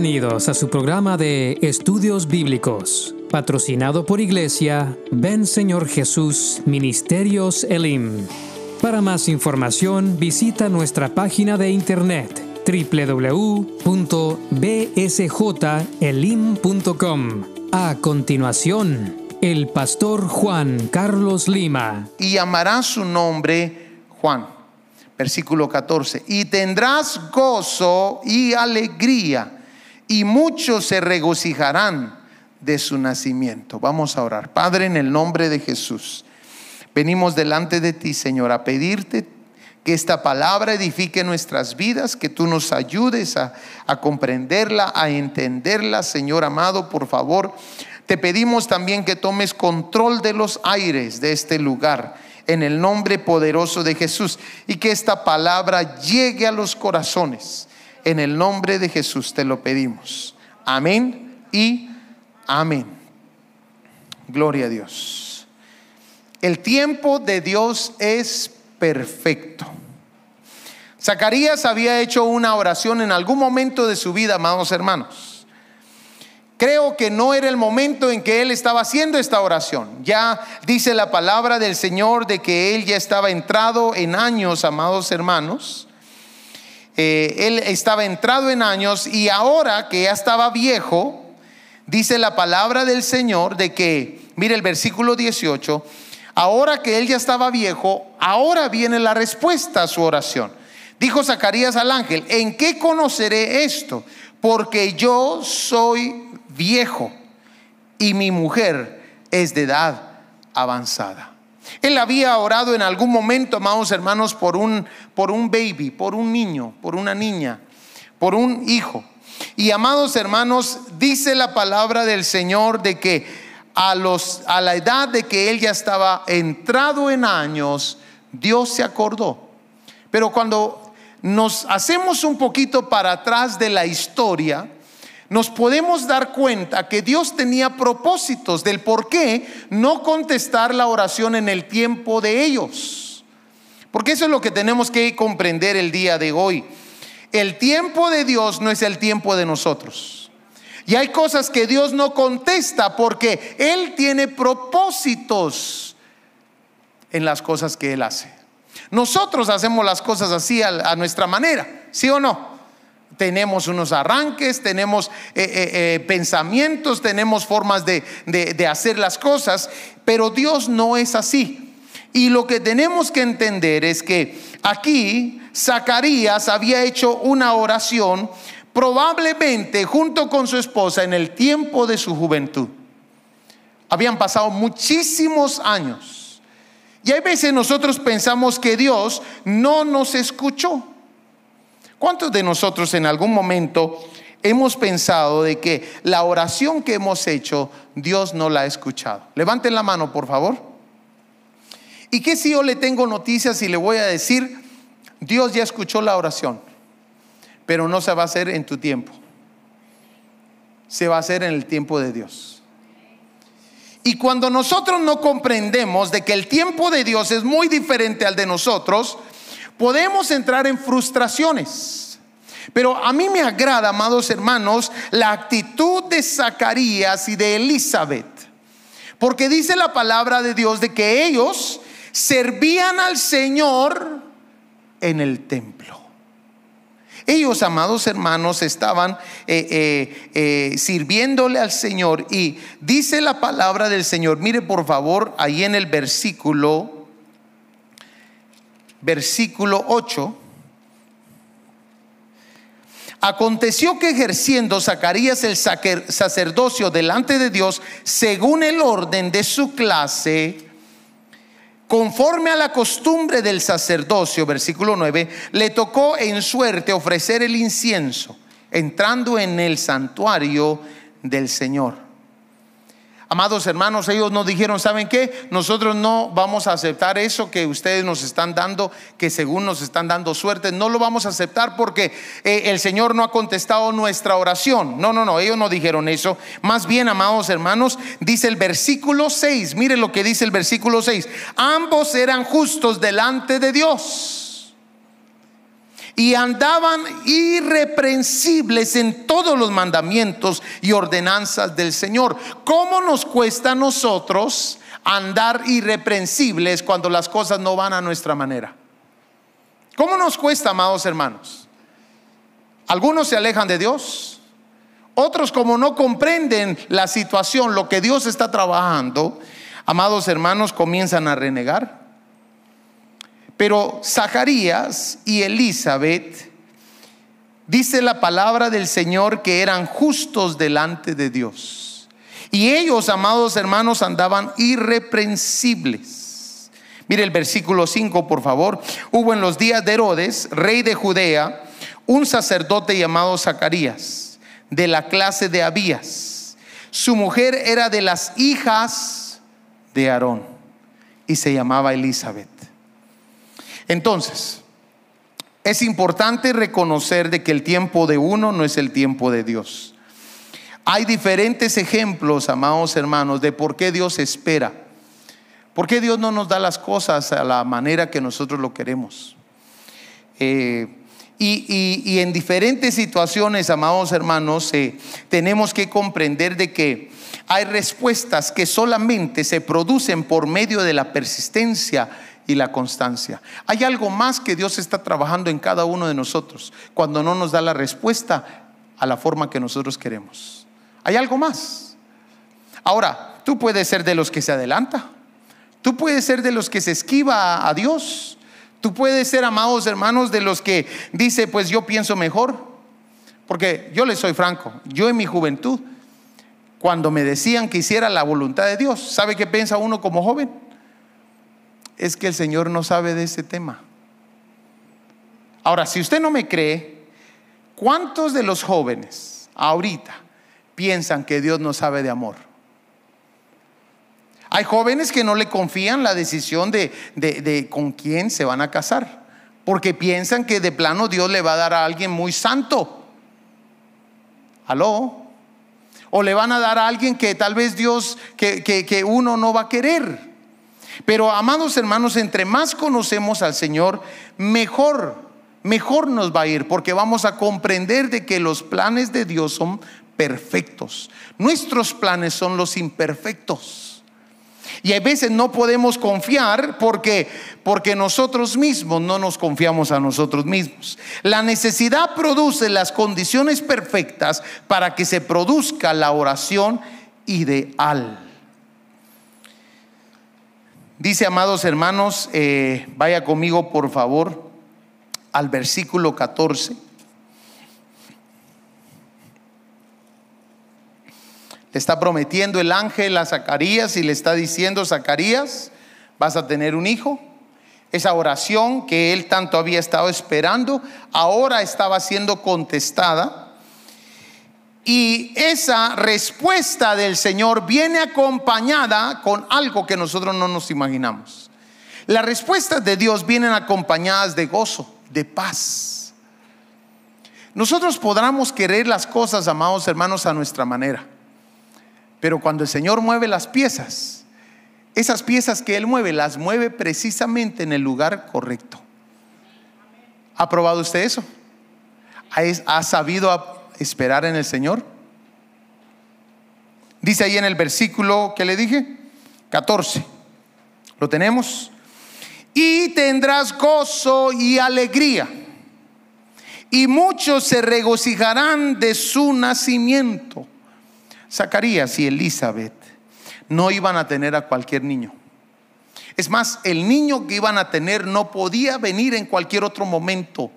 Bienvenidos a su programa de Estudios Bíblicos, patrocinado por Iglesia Ven Señor Jesús Ministerios Elim. Para más información visita nuestra página de internet www.bsjelim.com. A continuación, el pastor Juan Carlos Lima. y llamará su nombre Juan. Versículo 14. Y tendrás gozo y alegría, y muchos se regocijarán de su nacimiento. Vamos a orar. Padre, en el nombre de Jesús, venimos delante de ti, Señor, a pedirte que esta palabra edifique nuestras vidas, que tú nos ayudes a, comprenderla, a entenderla, Señor amado, por favor. Te pedimos también que tomes control de los aires de este lugar en el nombre poderoso de Jesús y que esta palabra llegue a los corazones. En el nombre de Jesús te lo pedimos. Amén y amén. Gloria a Dios. El tiempo de Dios es perfecto. Zacarías había hecho una oración en algún momento de su vida, amados hermanos. Creo que no era el momento en que él estaba haciendo esta oración. Ya dice la palabra del Señor de que él ya estaba entrado en años, amados hermanos. Eh, él estaba entrado en años y ahora que ya estaba viejo, dice la palabra del Señor de que, mire el versículo 18, ahora que él ya estaba viejo, ahora viene la respuesta a su oración. Dijo Zacarías al ángel, ¿en qué conoceré esto? Porque yo soy viejo y mi mujer es de edad avanzada. Él había orado en algún momento, amados hermanos, por un, por un baby, por un niño, por una niña, por un hijo. Y amados hermanos, dice la palabra del Señor de que a, los, a la edad de que él ya estaba entrado en años, Dios se acordó. Pero cuando nos hacemos un poquito para atrás de la historia, nos podemos dar cuenta que Dios tenía propósitos del por qué no contestar la oración en el tiempo de ellos. Porque eso es lo que tenemos que comprender el día de hoy. El tiempo de Dios no es el tiempo de nosotros. Y hay cosas que Dios no contesta porque Él tiene propósitos en las cosas que Él hace. Nosotros hacemos las cosas así a, nuestra manera, ¿sí o no? Tenemos unos arranques, tenemos eh, eh, eh, pensamientos, tenemos formas de, de, de hacer las cosas, pero Dios no es así. Y lo que tenemos que entender es que aquí Zacarías había hecho una oración probablemente junto con su esposa en el tiempo de su juventud. Habían pasado muchísimos años. Y hay veces nosotros pensamos que Dios no nos escuchó. ¿Cuántos de nosotros en algún momento hemos pensado de que la oración que hemos hecho, Dios no la ha escuchado? Levanten la mano, por favor. ¿Y qué si yo le tengo noticias y le voy a decir, Dios ya escuchó la oración, pero no se va a hacer en tu tiempo? Se va a hacer en el tiempo de Dios. Y cuando nosotros no comprendemos de que el tiempo de Dios es muy diferente al de nosotros, podemos entrar en frustraciones. Pero a mí me agrada, amados hermanos, la actitud de Zacarías y de Elizabeth. Porque dice la palabra de Dios de que ellos servían al Señor en el templo. Ellos, amados hermanos, estaban eh, eh, eh, sirviéndole al Señor y dice la palabra del Señor, mire por favor ahí en el versículo versículo 8. Aconteció que ejerciendo Zacarías el sacerdocio delante de Dios, según el orden de su clase, conforme a la costumbre del sacerdocio, versículo 9, le tocó en suerte ofrecer el incienso, entrando en el santuario del Señor. Amados hermanos, ellos nos dijeron, ¿saben qué? Nosotros no vamos a aceptar eso que ustedes nos están dando, que según nos están dando suerte, no lo vamos a aceptar porque eh, el Señor no ha contestado nuestra oración. No, no, no, ellos no dijeron eso. Más bien, amados hermanos, dice el versículo 6, mire lo que dice el versículo 6, ambos eran justos delante de Dios. Y andaban irreprensibles en todos los mandamientos y ordenanzas del Señor. ¿Cómo nos cuesta a nosotros andar irreprensibles cuando las cosas no van a nuestra manera? ¿Cómo nos cuesta, amados hermanos? Algunos se alejan de Dios, otros como no comprenden la situación, lo que Dios está trabajando, amados hermanos, comienzan a renegar. Pero Zacarías y Elizabeth, dice la palabra del Señor que eran justos delante de Dios. Y ellos, amados hermanos, andaban irreprensibles. Mire el versículo 5, por favor. Hubo en los días de Herodes, rey de Judea, un sacerdote llamado Zacarías, de la clase de Abías. Su mujer era de las hijas de Aarón y se llamaba Elizabeth. Entonces, es importante reconocer de que el tiempo de uno no es el tiempo de Dios. Hay diferentes ejemplos, amados hermanos, de por qué Dios espera. ¿Por qué Dios no nos da las cosas a la manera que nosotros lo queremos? Eh, y, en diferentes situaciones, amados hermanos, eh, tenemos que comprender de que hay respuestas que solamente se producen por medio de la persistencia y la constancia. Hay algo más que Dios está trabajando en cada uno de nosotros cuando no nos da la respuesta a la forma que nosotros queremos. Hay algo más. Ahora, tú puedes ser de los que se adelanta. Tú puedes ser de los que se esquiva a Dios. Tú puedes ser, amados hermanos, de los que dice, pues yo pienso mejor. Porque yo les soy franco, yo en mi juventud, cuando me decían que hiciera la voluntad de Dios, ¿sabe qué piensa uno como joven? Es que el Señor no sabe de ese tema. Ahora, si usted no me cree, ¿cuántos de los jóvenes ahorita piensan que Dios no sabe de amor? Hay jóvenes que no le confían la decisión de, con quién se van a casar, porque piensan que de plano Dios le va a dar a alguien muy santo. ¿Aló? O le van a dar a alguien que tal vez Dios, que, que uno no va a querer. Pero amados hermanos, entre más conocemos al Señor, mejor, mejor nos va a ir, porque vamos a comprender de que los planes de Dios son perfectos. Nuestros planes son los imperfectos. Y a veces no podemos confiar porque porque nosotros mismos no nos confiamos a nosotros mismos. La necesidad produce las condiciones perfectas para que se produzca la oración ideal. Dice, amados hermanos, eh, vaya conmigo por favor al versículo 14. Le está prometiendo el ángel a Zacarías y le está diciendo, Zacarías, vas a tener un hijo. Esa oración que él tanto había estado esperando, ahora estaba siendo contestada. Y esa respuesta del Señor viene acompañada con algo que nosotros no nos imaginamos. Las respuestas de Dios vienen acompañadas de gozo, de paz. Nosotros podremos querer las cosas, amados hermanos, a nuestra manera. Pero cuando el Señor mueve las piezas, esas piezas que Él mueve, las mueve precisamente en el lugar correcto. ¿Ha probado usted eso? ¿Ha sabido esperar en el Señor? Dice ahí en el versículo que le dije, 14. ¿Lo tenemos? Y tendrás gozo y alegría. Y muchos se regocijarán de su nacimiento. Zacarías y Elizabeth no iban a tener a cualquier niño. Es más, el niño que iban a tener no podía venir en cualquier otro momento,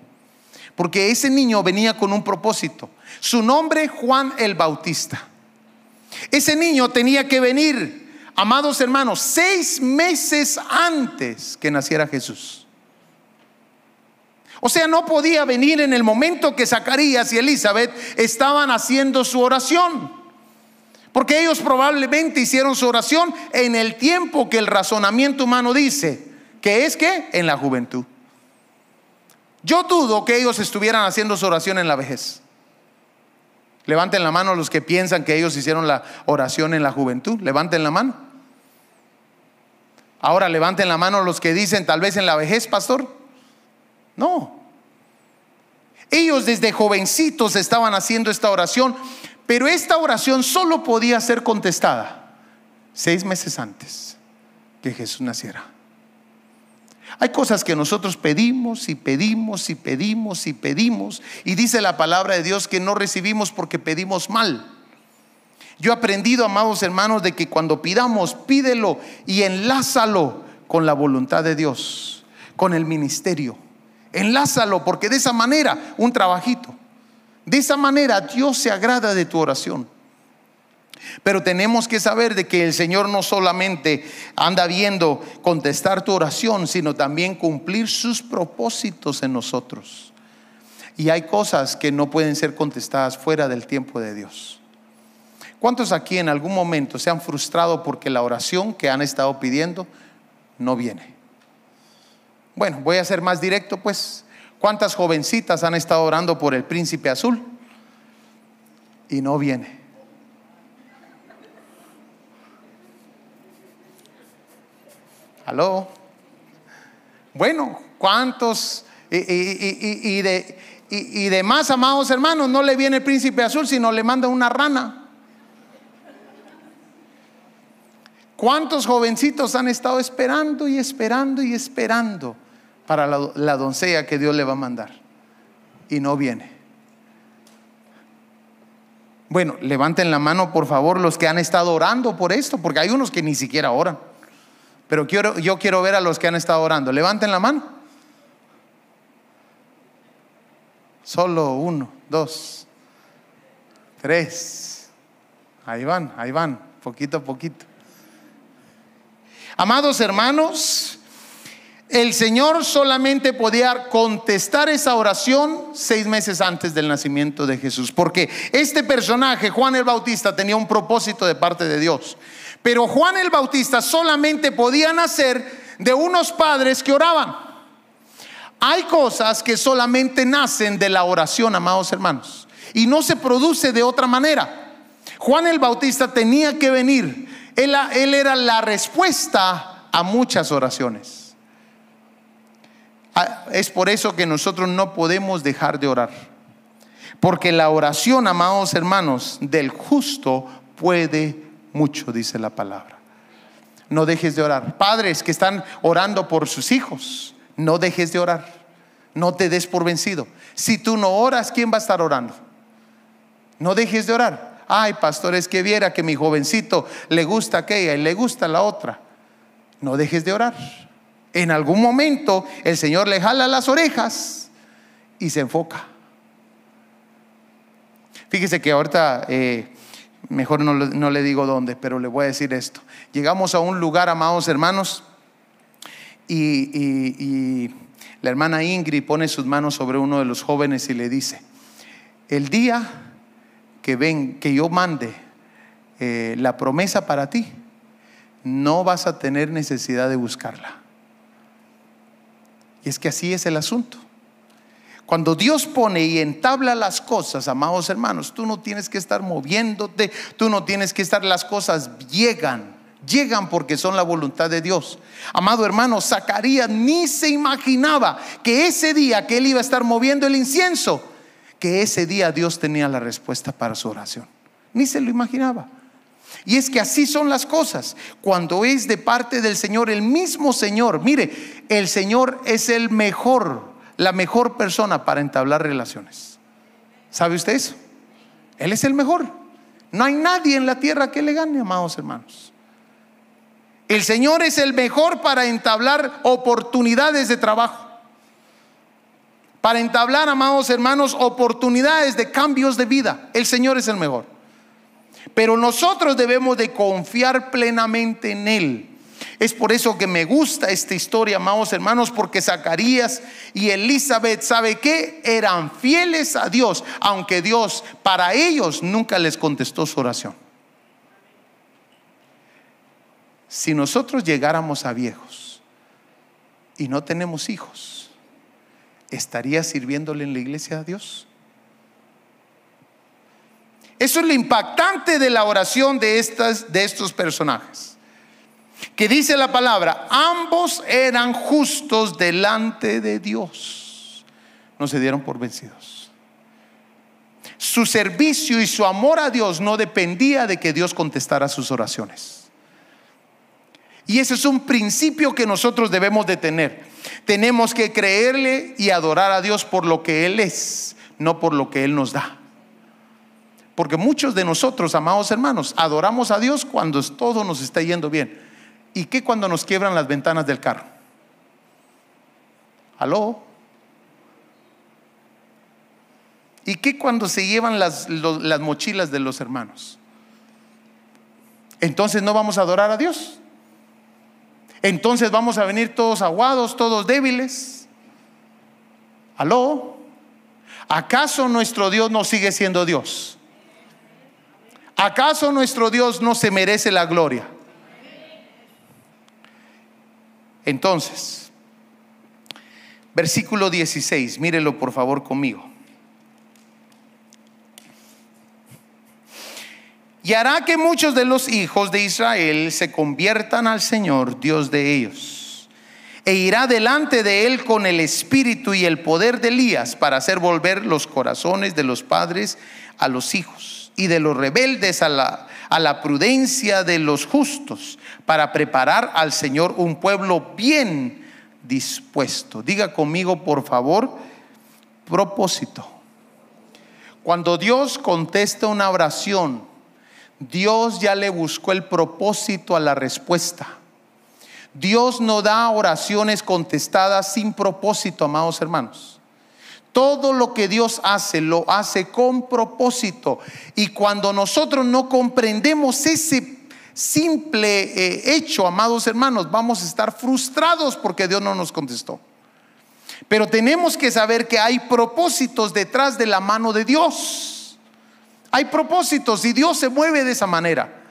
porque ese niño venía con un propósito. Su nombre Juan el Bautista. Ese niño tenía que venir, amados hermanos, seis meses antes que naciera Jesús. O sea, no podía venir en el momento que Zacarías y Elizabeth estaban haciendo su oración. Porque ellos probablemente hicieron su oración en el tiempo que el razonamiento humano dice, que es que en la juventud. Yo dudo que ellos estuvieran haciendo su oración en la vejez. Levanten la mano los que piensan que ellos hicieron la oración en la juventud. Levanten la mano. Ahora levanten la mano los que dicen tal vez en la vejez, pastor. No. Ellos desde jovencitos estaban haciendo esta oración, pero esta oración solo podía ser contestada seis meses antes que Jesús naciera. Hay cosas que nosotros pedimos y pedimos y pedimos y pedimos y dice la palabra de Dios que no recibimos porque pedimos mal. Yo he aprendido, amados hermanos, de que cuando pidamos, pídelo y enlázalo con la voluntad de Dios, con el ministerio. Enlázalo porque de esa manera, un trabajito, de esa manera Dios se agrada de tu oración. Pero tenemos que saber de que el Señor no solamente anda viendo contestar tu oración, sino también cumplir sus propósitos en nosotros. Y hay cosas que no pueden ser contestadas fuera del tiempo de Dios. ¿Cuántos aquí en algún momento se han frustrado porque la oración que han estado pidiendo no viene? Bueno, voy a ser más directo, pues. ¿Cuántas jovencitas han estado orando por el príncipe azul? Y no viene. ¿Aló? Bueno, ¿cuántos? Y, de, y de más, amados hermanos, no le viene el príncipe azul, sino le manda una rana. ¿Cuántos jovencitos han estado esperando y esperando y esperando para la, doncella que Dios le va a mandar? Y no viene. Bueno, levanten la mano por favor los que han estado orando por esto, porque hay unos que ni siquiera oran. Pero quiero, yo quiero ver a los que han estado orando. Levanten la mano. Solo uno, dos, tres. Ahí van, ahí van, poquito a poquito. Amados hermanos, el Señor solamente podía contestar esa oración seis meses antes del nacimiento de Jesús, porque este personaje, Juan el Bautista, tenía un propósito de parte de Dios. Pero Juan el Bautista solamente podía nacer de unos padres que oraban. Hay cosas que solamente nacen de la oración, amados hermanos, y no se produce de otra manera. Juan el Bautista tenía que venir él, era la respuesta a muchas oraciones. Ah, es por eso que nosotros no podemos dejar de orar. Porque la oración, amados hermanos, del justo puede mucho, dice la palabra. No dejes de orar. Padres que están orando por sus hijos, no dejes de orar. No te des por vencido. Si tú no oras, ¿quién va a estar orando? No dejes de orar ay pastor, es que viera que mi jovencito le gusta aquella y le gusta la otra. No dejes de orar. En algún momento el Señor le jala las orejas y se enfoca. Fíjese que ahorita, eh, mejor no, le digo dónde, pero le voy a decir esto. Llegamos a un lugar, amados hermanos, y la hermana Ingrid pone sus manos sobre uno de los jóvenes y le dice, el día que ven, que yo mande eh, la promesa para ti, no vas a tener necesidad de buscarla. Y es que así es el asunto. Cuando Dios pone y entabla las cosas, amados hermanos, tú no tienes que estar moviéndote, tú no tienes que estar, las cosas llegan, llegan porque son la voluntad de Dios. Amado hermano, Zacarías ni se imaginaba que ese día que él iba a estar moviendo el incienso, que ese día Dios tenía la respuesta para su oración. Ni se lo imaginaba. Y es que así son las cosas. Cuando es de parte del Señor, el mismo Señor, mire, el Señor es el mejor, la mejor persona para entablar relaciones. ¿Sabe usted eso? Él es el mejor. No hay nadie en la tierra que le gane, amados hermanos. El Señor es el mejor para entablar oportunidades de trabajo para entablar, amados hermanos, oportunidades de cambios de vida. El Señor es el mejor. Pero nosotros debemos de confiar plenamente en Él. Es por eso que me gusta esta historia, amados hermanos, porque Zacarías y Elizabeth, ¿sabe qué? Eran fieles a Dios, aunque Dios para ellos nunca les contestó su oración. Si nosotros llegáramos a viejos y no tenemos hijos, ¿estaría sirviéndole en la iglesia a Dios? Eso es lo impactante de la oración de, estas, de estos personajes. Que dice la palabra, ambos eran justos delante de Dios. No se dieron por vencidos. su servicio y su amor a Dios no dependía de que Dios contestara sus oraciones. Y ese es un principio que nosotros debemos de tener. Tenemos que creerle y adorar a Dios por lo que Él es, no por lo que Él nos da. Porque muchos de nosotros, amados hermanos, adoramos a Dios cuando todo nos está yendo bien. ¿Y qué cuando nos quiebran las ventanas del carro? ¿Aló? ¿Y qué cuando se llevan las, las mochilas de los hermanos? Entonces no vamos a adorar a Dios. Entonces vamos a venir todos aguados, todos débiles. ¿Aló? ¿Acaso nuestro Dios no sigue siendo Dios? ¿Acaso nuestro Dios no se merece la gloria? Entonces, versículo 16, mírelo por favor conmigo. Y hará que muchos de los hijos de Israel se conviertan al Señor, Dios de ellos. E irá delante de él con el espíritu y el poder de Elías para hacer volver los corazones de los padres a los hijos y de los rebeldes a la, a la prudencia de los justos, para preparar al Señor un pueblo bien dispuesto. Diga conmigo, por favor, propósito. Cuando Dios contesta una oración, Dios ya le buscó el propósito a la respuesta. Dios no da oraciones contestadas sin propósito, amados hermanos. Todo lo que Dios hace, lo hace con propósito. Y cuando nosotros no comprendemos ese simple eh, hecho, amados hermanos, vamos a estar frustrados porque Dios no nos contestó. Pero tenemos que saber que hay propósitos detrás de la mano de Dios. Hay propósitos y Dios se mueve de esa manera.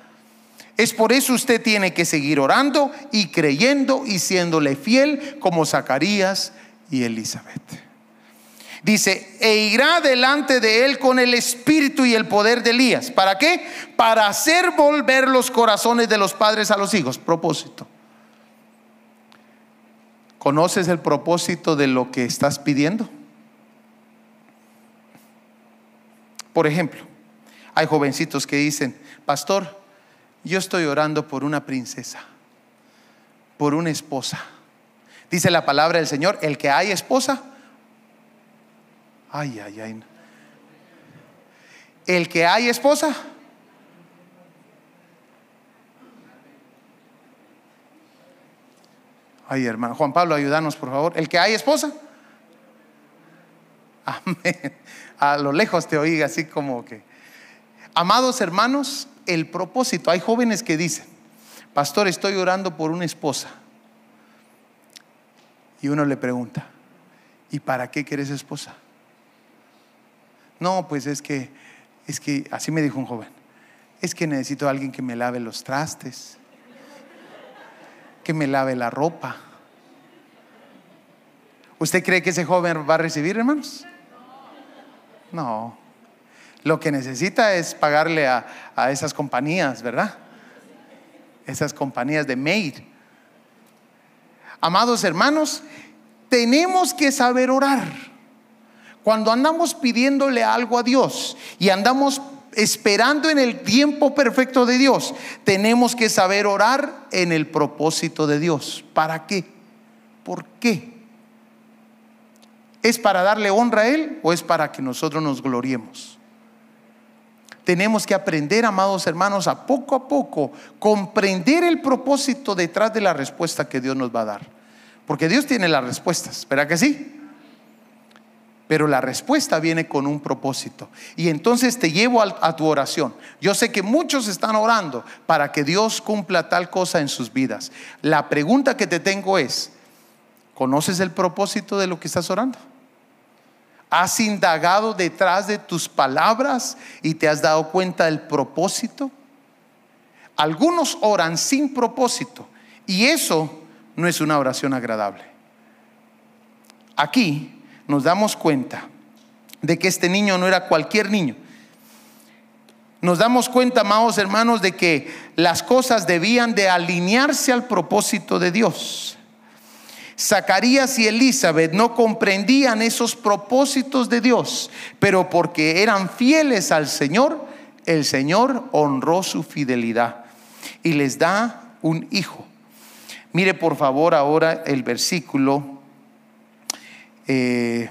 Es por eso usted tiene que seguir orando y creyendo y siéndole fiel como Zacarías y Elizabeth. Dice, e irá delante de él con el espíritu y el poder de Elías. ¿Para qué? Para hacer volver los corazones de los padres a los hijos. Propósito. ¿Conoces el propósito de lo que estás pidiendo? Por ejemplo, hay jovencitos que dicen, pastor, yo estoy orando por una princesa, por una esposa. Dice la palabra del Señor, el que hay esposa, ay, ay, ay. El que hay esposa, Ay, hermano Juan Pablo, ayúdanos, por favor. El que hay esposa. Amén. A lo lejos te oiga así como que. Amados hermanos, el propósito, hay jóvenes que dicen, pastor, estoy orando por una esposa. Y uno le pregunta, ¿y para qué quieres esposa? No, pues es que, es que, así me dijo un joven, es que necesito a alguien que me lave los trastes, que me lave la ropa. ¿Usted cree que ese joven va a recibir, hermanos? No. Lo que necesita es pagarle a, esas compañías, ¿verdad? Esas compañías de maid. Amados hermanos, tenemos que saber orar. Cuando andamos pidiéndole algo a Dios y andamos esperando en el tiempo perfecto de Dios, tenemos que saber orar en el propósito de Dios. ¿Para qué? ¿Por qué? ¿Es para darle honra a Él o es para que nosotros nos gloriemos? tenemos que aprender, amados hermanos, a poco a poco comprender el propósito detrás de la respuesta que Dios nos va a dar. Porque Dios tiene las respuestas, ¿verdad que sí? Pero la respuesta viene con un propósito. Y entonces te llevo a, tu oración. Yo sé que muchos están orando para que Dios cumpla tal cosa en sus vidas. La pregunta que te tengo es, ¿conoces el propósito de lo que estás orando? ¿Has indagado detrás de tus palabras y te has dado cuenta del propósito? Algunos oran sin propósito y eso no es una oración agradable. Aquí nos damos cuenta de que este niño no era cualquier niño. Nos damos cuenta, amados hermanos, de que las cosas debían de alinearse al propósito de Dios. Zacarías y Elizabeth no comprendían esos propósitos de Dios, pero porque eran fieles al Señor, el Señor honró su fidelidad y les da un hijo. Mire por favor ahora el versículo, eh,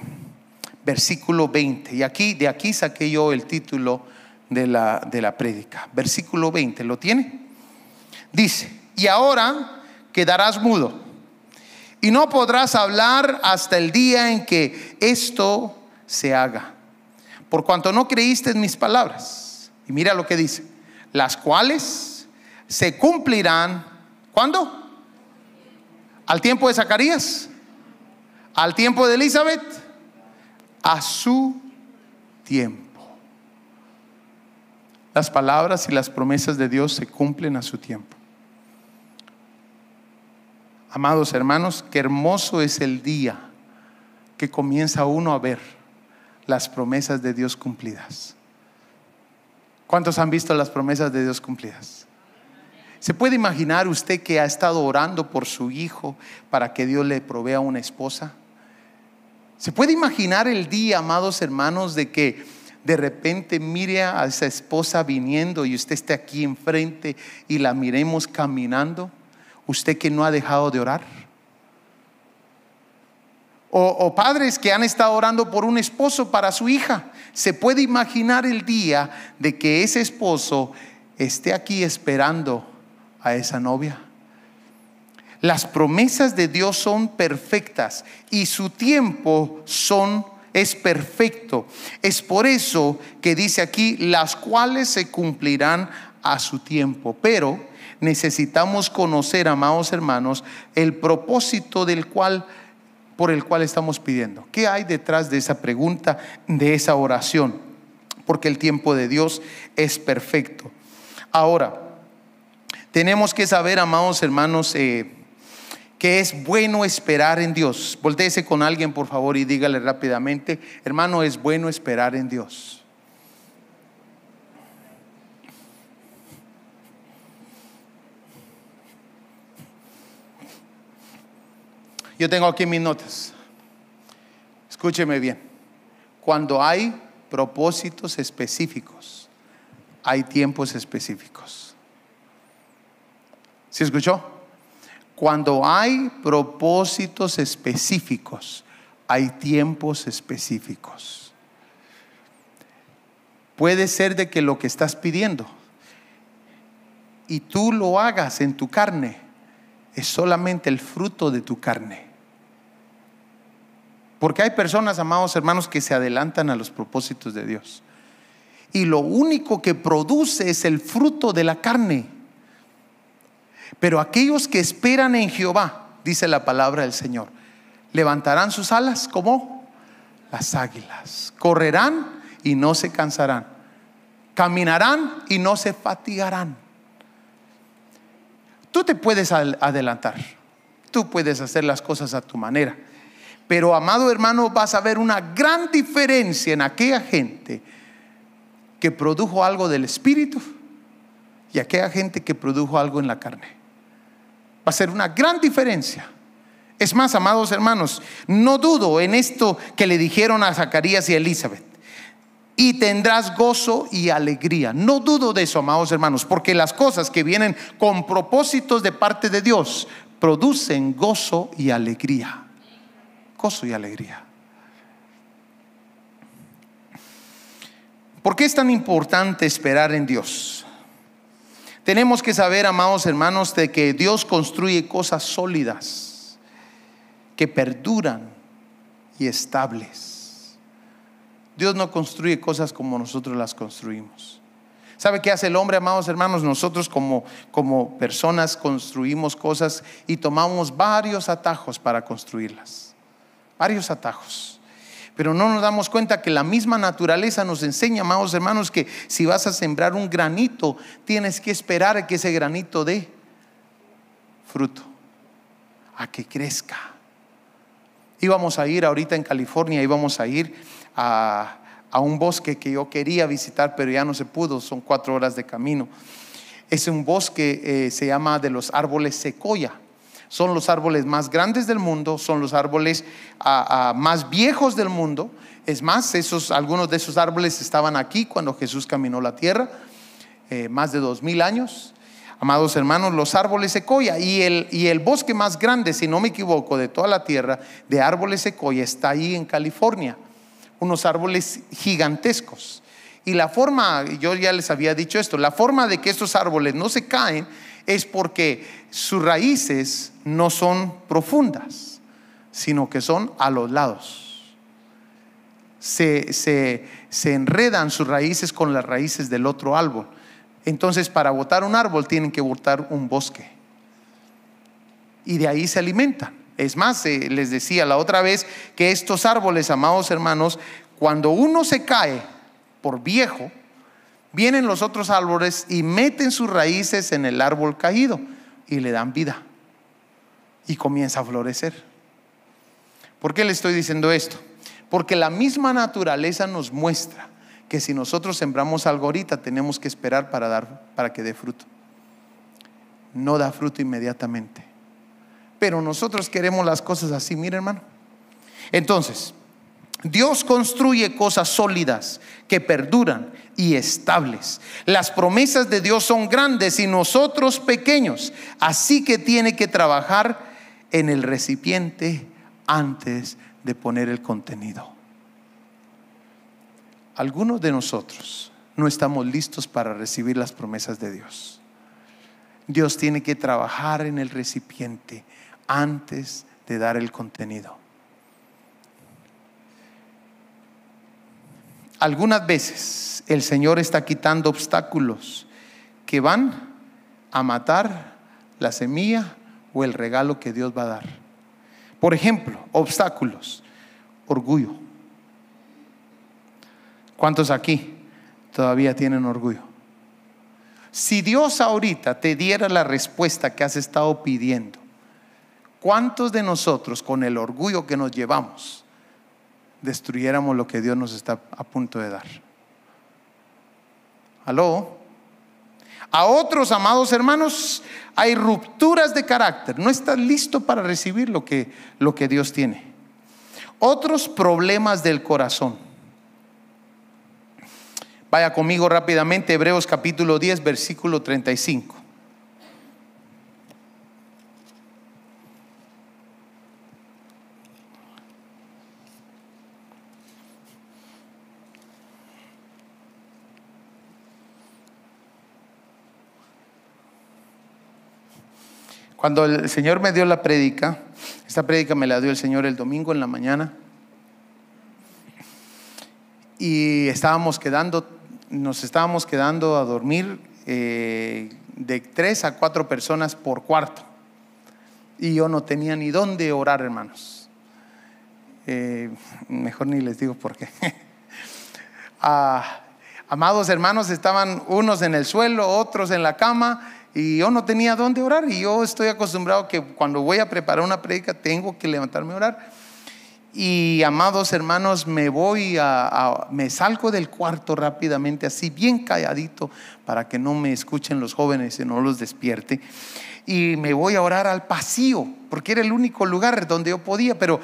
versículo 20. Y aquí, de aquí saqué yo el título de la, de la prédica. Versículo 20, ¿lo tiene? Dice, y ahora quedarás mudo y no podrás hablar hasta el día en que esto se haga, por cuanto no creíste en mis palabras. Y mira lo que dice, las cuales se cumplirán, ¿cuándo? ¿Al tiempo de Zacarías? ¿Al tiempo de Elizabeth? A su tiempo. Las palabras y las promesas de Dios se cumplen a su tiempo. Amados hermanos, qué hermoso es el día que comienza uno a ver las promesas de Dios cumplidas. ¿Cuántos han visto las promesas de Dios cumplidas? ¿Se puede imaginar usted que ha estado orando por su hijo para que Dios le provea una esposa? ¿Se puede imaginar el día, amados hermanos, de que de repente mire a esa esposa viniendo y usted esté aquí enfrente y la miremos caminando? usted que no ha dejado de orar. O, padres que han estado orando por un esposo para su hija. Se puede imaginar el día de que ese esposo esté aquí esperando a esa novia. Las promesas de Dios son perfectas y su tiempo son es perfecto. Es por eso que dice aquí las cuales se cumplirán a su tiempo. Pero necesitamos conocer, amados hermanos, el propósito del cual por el cual estamos pidiendo. ¿Qué hay detrás de esa pregunta, de esa oración? Porque el tiempo de Dios es perfecto. Ahora, tenemos que saber, amados hermanos, eh, que es bueno esperar en Dios. Voltéese con alguien, por favor, y dígale rápidamente, hermano, es bueno esperar en Dios. Yo tengo aquí mis notas. Escúcheme bien. Cuando hay propósitos específicos, hay tiempos específicos. ¿Se escuchó? Cuando hay propósitos específicos, hay tiempos específicos. Puede ser de que lo que estás pidiendo y tú lo hagas en tu carne es solamente el fruto de tu carne. Porque hay personas, amados hermanos, que se adelantan a los propósitos de Dios. Y lo único que produce es el fruto de la carne. Pero aquellos que esperan en Jehová, dice la palabra del Señor, levantarán sus alas como las águilas. Correrán y no se cansarán. Caminarán y no se fatigarán. Tú te puedes adelantar. Tú puedes hacer las cosas a tu manera. Pero amado hermano, vas a ver una gran diferencia en aquella gente que produjo algo del Espíritu y aquella gente que produjo algo en la carne. Va a ser una gran diferencia. Es más, amados hermanos, no dudo en esto que le dijeron a Zacarías y Elizabeth. Y tendrás gozo y alegría. No dudo de eso, amados hermanos, porque las cosas que vienen con propósitos de parte de Dios producen gozo y alegría gozo y alegría. ¿Por qué es tan importante esperar en Dios? Tenemos que saber, amados hermanos, de que Dios construye cosas sólidas, que perduran y estables. Dios no construye cosas como nosotros las construimos. ¿Sabe qué hace el hombre, amados hermanos? Nosotros como, como personas construimos cosas y tomamos varios atajos para construirlas varios atajos. Pero no nos damos cuenta que la misma naturaleza nos enseña, amados hermanos, que si vas a sembrar un granito, tienes que esperar a que ese granito dé fruto, a que crezca. Íbamos a ir ahorita en California, íbamos a ir a, un bosque que yo quería visitar, pero ya no se pudo, son cuatro horas de camino. Es un bosque, eh, se llama de los árboles secoya Son los árboles más grandes del mundo, son los árboles ah, ah, más viejos del mundo. Es más, esos, algunos de esos árboles estaban aquí cuando Jesús caminó la tierra, eh, más de dos mil años. Amados hermanos, los árboles secoya y el, y el bosque más grande, si no me equivoco, de toda la tierra de árboles secoya está ahí en California. Unos árboles gigantescos. Y la forma, yo ya les había dicho esto, la forma de que estos árboles no se caen es porque sus raíces no son profundas, sino que son a los lados. Se, se, se enredan sus raíces con las raíces del otro árbol. Entonces, para botar un árbol tienen que botar un bosque. Y de ahí se alimentan. Es más, eh, les decía la otra vez que estos árboles, amados hermanos, cuando uno se cae por viejo, vienen los otros árboles y meten sus raíces en el árbol caído y le dan vida. Y comienza a florecer. ¿Por qué le estoy diciendo esto? Porque la misma naturaleza nos muestra que si nosotros sembramos algo ahorita tenemos que esperar para dar para que dé fruto. No da fruto inmediatamente. Pero nosotros queremos las cosas así, mire hermano. Entonces, Dios construye cosas sólidas que perduran y estables. Las promesas de Dios son grandes y nosotros pequeños. Así que tiene que trabajar en el recipiente antes de poner el contenido. Algunos de nosotros no estamos listos para recibir las promesas de Dios. Dios tiene que trabajar en el recipiente antes de dar el contenido. Algunas veces el Señor está quitando obstáculos que van a matar la semilla o el regalo que Dios va a dar. Por ejemplo, obstáculos, orgullo. ¿Cuántos aquí todavía tienen orgullo? Si Dios ahorita te diera la respuesta que has estado pidiendo, ¿cuántos de nosotros con el orgullo que nos llevamos destruyéramos lo que Dios nos está a punto de dar? ¿Aló? A otros, amados hermanos, hay rupturas de carácter. No estás listo para recibir lo que, lo que Dios tiene. Otros problemas del corazón. Vaya conmigo rápidamente, Hebreos capítulo 10, versículo 35. Cuando el Señor me dio la prédica, esta prédica me la dio el Señor el domingo en la mañana, y estábamos quedando nos estábamos quedando a dormir eh, de tres a cuatro personas por cuarto. Y yo no tenía ni dónde orar, hermanos. Eh, mejor ni les digo por qué. Ah, amados hermanos, estaban unos en el suelo, otros en la cama, y yo no tenía dónde orar. Y yo estoy acostumbrado que cuando voy a preparar una predica tengo que levantarme a orar. Y amados hermanos, me voy a, me salgo del cuarto rápidamente, así bien calladito, para que no me escuchen los jóvenes y no los despierte. Y me voy a orar al pasillo, porque era el único lugar donde yo podía, pero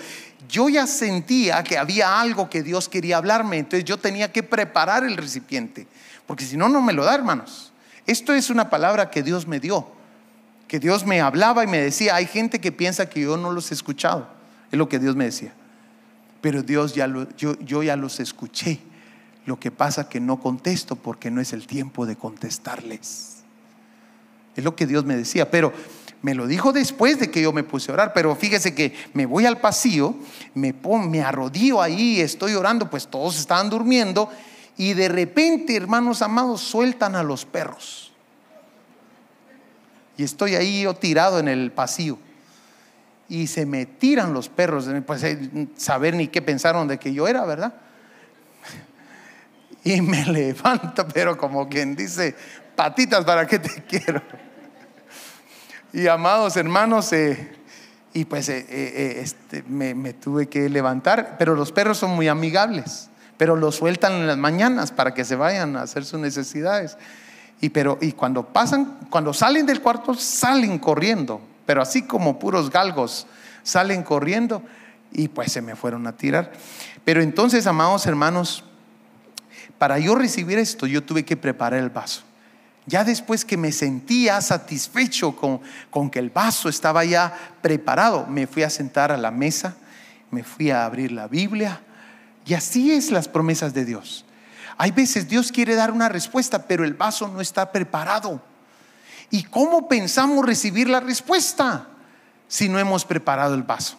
yo ya sentía que había algo que Dios quería hablarme, entonces yo tenía que preparar el recipiente, porque si no, no me lo da, hermanos. Esto es una palabra que Dios me dio, que Dios me hablaba y me decía, hay gente que piensa que yo no los he escuchado, es lo que Dios me decía. Pero Dios ya yo, yo ya los escuché. Lo que pasa que no contesto porque no es el tiempo de contestarles. Es lo que Dios me decía, pero me lo dijo después de que yo me puse a orar, pero fíjese que me voy al pasillo, me, pongo, me arrodillo ahí, estoy orando, pues todos estaban durmiendo y de repente, hermanos amados, sueltan a los perros. Y estoy ahí yo tirado en el pasillo y se me tiran los perros, pues eh, saber ni qué pensaron de que yo era, ¿verdad? Y me levanto, pero como quien dice, patitas, ¿para qué te quiero? Y amados hermanos, eh, y pues eh, este, me, me, tuve que levantar, pero los perros son muy amigables, pero los sueltan en las mañanas para que se vayan a hacer sus necesidades. Y, pero, y cuando pasan, cuando salen del cuarto, salen corriendo pero así como puros galgos salen corriendo y pues se me fueron a tirar. Pero entonces, amados hermanos, para yo recibir esto, yo tuve que preparar el vaso. Ya después que me sentía satisfecho con, con que el vaso estaba ya preparado, me fui a sentar a la mesa, me fui a abrir la Biblia. Y así es las promesas de Dios. Hay veces Dios quiere dar una respuesta, pero el vaso no está preparado. ¿Y cómo pensamos recibir la respuesta si no hemos preparado el vaso?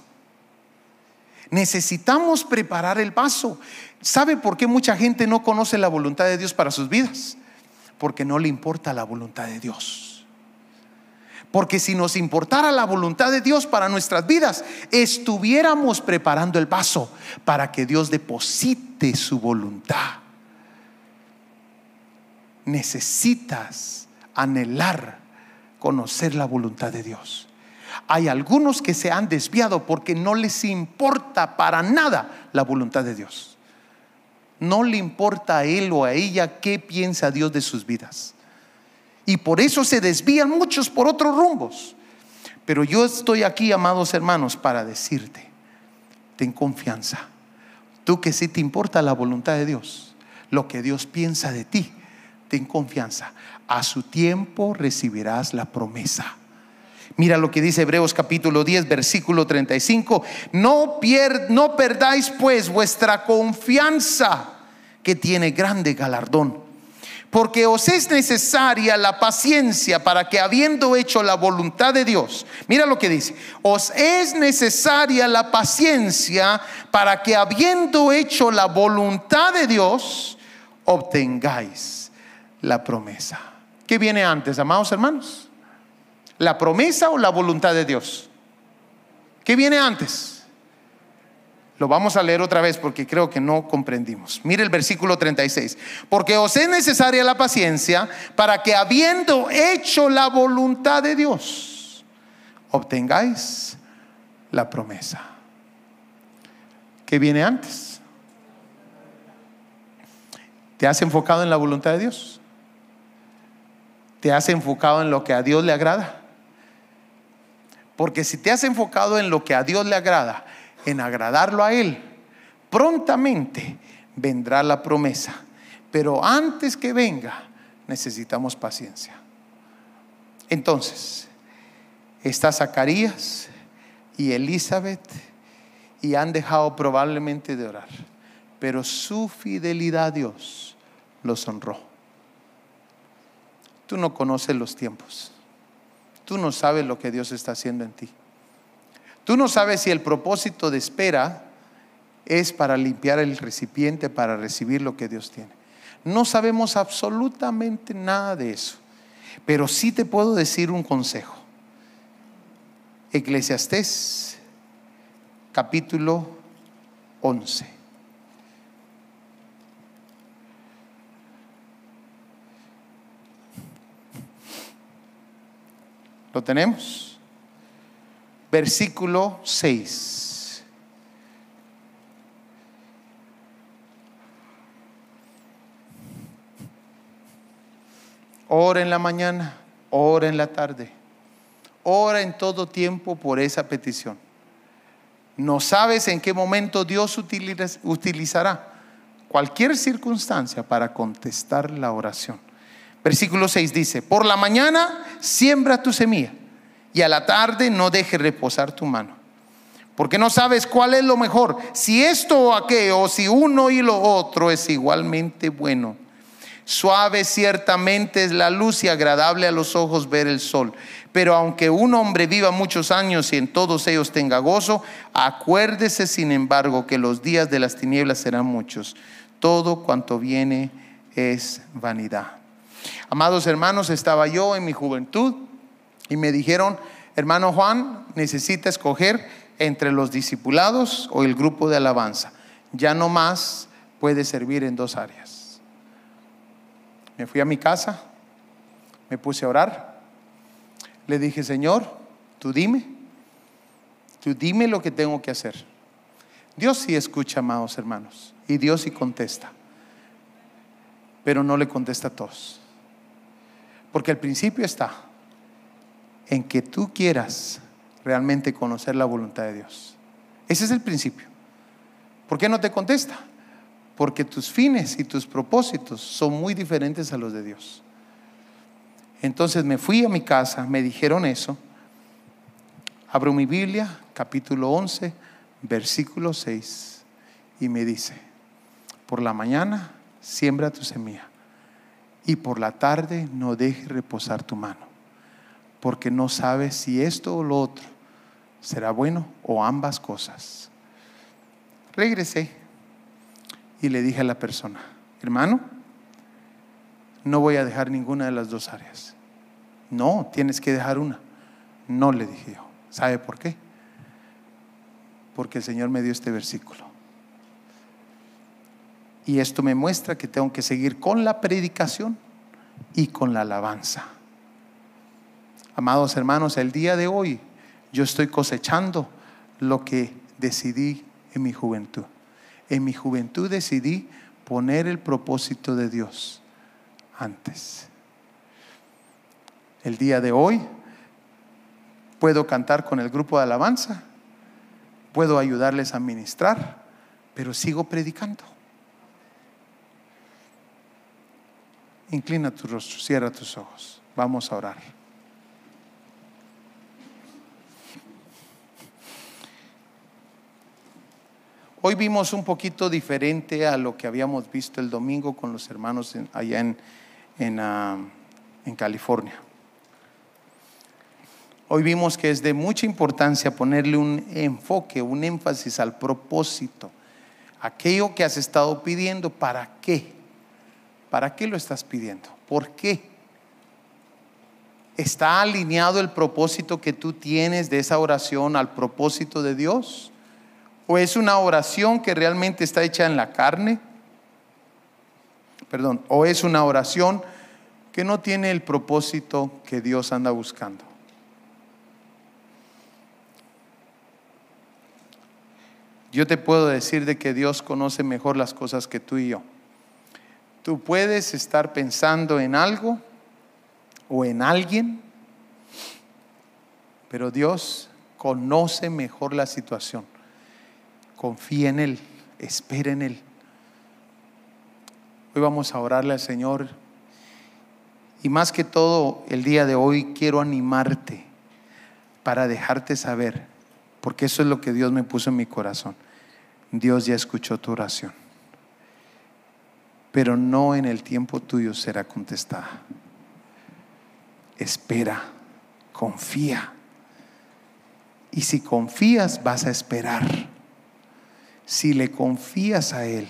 Necesitamos preparar el vaso. ¿Sabe por qué mucha gente no conoce la voluntad de Dios para sus vidas? porque no le importa la voluntad de Dios. Porque si nos importara la voluntad de Dios para nuestras vidas, estuviéramos preparando el vaso para que Dios deposite su voluntad. Necesitas anhelar conocer la voluntad de Dios. Hay algunos que se han desviado porque no les importa para nada la voluntad de Dios. No le importa a él o a ella qué piensa Dios de sus vidas. Y por eso se desvían muchos por otros rumbos. Pero yo estoy aquí, amados hermanos, para decirte, ten confianza. Tú que sí te importa la voluntad de Dios, lo que Dios piensa de ti, ten confianza. A su tiempo recibirás la promesa. Mira lo que dice Hebreos capítulo 10, versículo 35. No, no perdáis pues vuestra confianza, que tiene grande galardón. Porque os es necesaria la paciencia para que habiendo hecho la voluntad de Dios, mira lo que dice, os es necesaria la paciencia para que habiendo hecho la voluntad de Dios, obtengáis la promesa. ¿Qué viene antes, amados hermanos? ¿La promesa o la voluntad de Dios? ¿Qué viene antes? Lo vamos a leer otra vez porque creo que no comprendimos. Mire el versículo 36. Porque os es necesaria la paciencia para que habiendo hecho la voluntad de Dios, obtengáis la promesa. ¿Qué viene antes? ¿Te has enfocado en la voluntad de Dios? ¿Te has enfocado en lo que a Dios le agrada? Porque si te has enfocado en lo que a Dios le agrada, en agradarlo a Él, prontamente vendrá la promesa. Pero antes que venga, necesitamos paciencia. Entonces, está Zacarías y Elizabeth y han dejado probablemente de orar, pero su fidelidad a Dios los honró. Tú no conoces los tiempos. Tú no sabes lo que Dios está haciendo en ti. Tú no sabes si el propósito de espera es para limpiar el recipiente, para recibir lo que Dios tiene. No sabemos absolutamente nada de eso. Pero sí te puedo decir un consejo. Eclesiastés capítulo 11. ¿Lo tenemos? Versículo 6. Ora en la mañana, ora en la tarde, ora en todo tiempo por esa petición. No sabes en qué momento Dios utilizará cualquier circunstancia para contestar la oración. Versículo 6 dice, por la mañana siembra tu semilla y a la tarde no deje reposar tu mano. Porque no sabes cuál es lo mejor, si esto o aquello, o si uno y lo otro es igualmente bueno. Suave ciertamente es la luz y agradable a los ojos ver el sol. Pero aunque un hombre viva muchos años y en todos ellos tenga gozo, acuérdese sin embargo que los días de las tinieblas serán muchos. Todo cuanto viene es vanidad. Amados hermanos, estaba yo en mi juventud y me dijeron, hermano Juan, necesita escoger entre los discipulados o el grupo de alabanza. Ya no más puede servir en dos áreas. Me fui a mi casa, me puse a orar, le dije, Señor, tú dime, tú dime lo que tengo que hacer. Dios sí escucha, amados hermanos, y Dios sí contesta, pero no le contesta a todos. Porque al principio está, en que tú quieras realmente conocer la voluntad de Dios. Ese es el principio. ¿Por qué no te contesta? Porque tus fines y tus propósitos son muy diferentes a los de Dios. Entonces me fui a mi casa, me dijeron eso. Abro mi Biblia, capítulo 11, versículo 6, y me dice, por la mañana siembra tu semilla y por la tarde no dejes reposar tu mano, porque no sabes si esto o lo otro será bueno o ambas cosas. Regresé y le dije a la persona, hermano, no voy a dejar ninguna de las dos áreas. No, tienes que dejar una. No le dije yo. ¿Sabe por qué? Porque el Señor me dio este versículo. Y esto me muestra que tengo que seguir con la predicación y con la alabanza. Amados hermanos, el día de hoy yo estoy cosechando lo que decidí en mi juventud. En mi juventud decidí poner el propósito de Dios antes. El día de hoy puedo cantar con el grupo de alabanza, puedo ayudarles a ministrar, pero sigo predicando. Inclina tu rostro, cierra tus ojos. Vamos a orar. Hoy vimos un poquito diferente a lo que habíamos visto el domingo con los hermanos allá en, en, ah, en California. Hoy vimos que es de mucha importancia ponerle un enfoque, un énfasis al propósito. Aquello que has estado pidiendo, ¿para qué? ¿Para qué lo estás pidiendo? ¿Por qué? ¿Está alineado el propósito que tú tienes de esa oración al propósito de Dios? ¿O es una oración que realmente está hecha en la carne? Perdón, ¿o es una oración que no tiene el propósito que Dios anda buscando? Yo te puedo decir de que Dios conoce mejor las cosas que tú y yo. Tú puedes estar pensando en algo o en alguien, pero Dios conoce mejor la situación. Confía en Él, espera en Él. Hoy vamos a orarle al Señor y más que todo el día de hoy quiero animarte para dejarte saber, porque eso es lo que Dios me puso en mi corazón. Dios ya escuchó tu oración pero no en el tiempo tuyo será contestada. Espera, confía. Y si confías, vas a esperar. Si le confías a Él,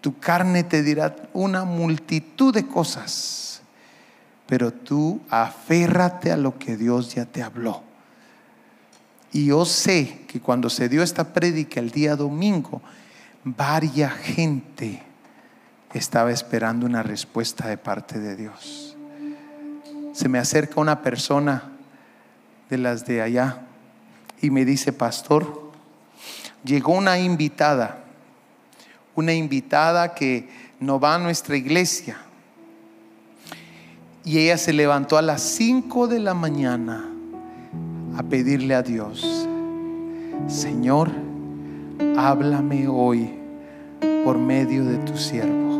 tu carne te dirá una multitud de cosas, pero tú aférrate a lo que Dios ya te habló. Y yo sé que cuando se dio esta prédica el día domingo, varia gente estaba esperando una respuesta de parte de Dios. Se me acerca una persona de las de allá y me dice, pastor, llegó una invitada, una invitada que no va a nuestra iglesia. Y ella se levantó a las 5 de la mañana a pedirle a Dios, Señor, háblame hoy por medio de tu siervo.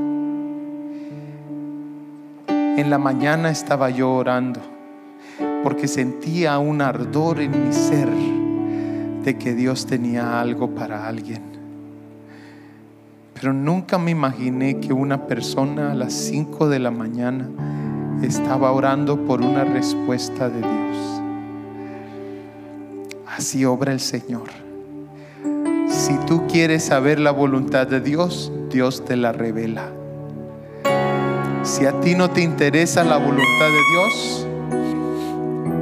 En la mañana estaba yo orando porque sentía un ardor en mi ser de que Dios tenía algo para alguien. Pero nunca me imaginé que una persona a las 5 de la mañana estaba orando por una respuesta de Dios. Así obra el Señor. Si tú quieres saber la voluntad de Dios, Dios te la revela. Si a ti no te interesa la voluntad de Dios,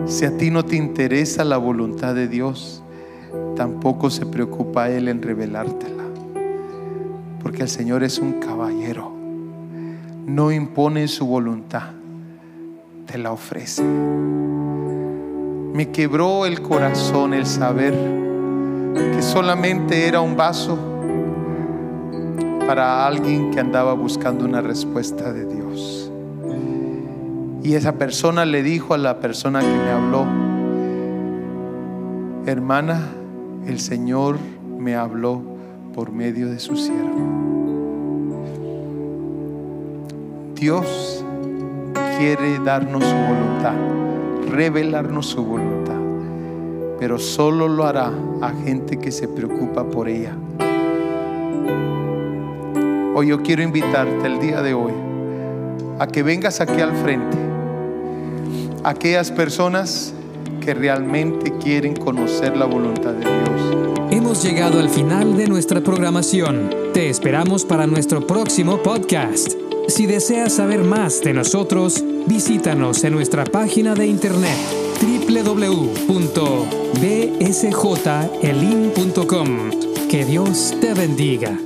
si a ti no te interesa la voluntad de Dios, tampoco se preocupa Él en revelártela. Porque el Señor es un caballero. No impone su voluntad, te la ofrece. Me quebró el corazón el saber que solamente era un vaso para alguien que andaba buscando una respuesta de Dios. Y esa persona le dijo a la persona que me habló, hermana, el Señor me habló por medio de su siervo. Dios quiere darnos su voluntad, revelarnos su voluntad, pero solo lo hará a gente que se preocupa por ella. Hoy yo quiero invitarte el día de hoy a que vengas aquí al frente. Aquellas personas que realmente quieren conocer la voluntad de Dios. Hemos llegado al final de nuestra programación. Te esperamos para nuestro próximo podcast. Si deseas saber más de nosotros, visítanos en nuestra página de internet www.bsjelim.com. Que Dios te bendiga.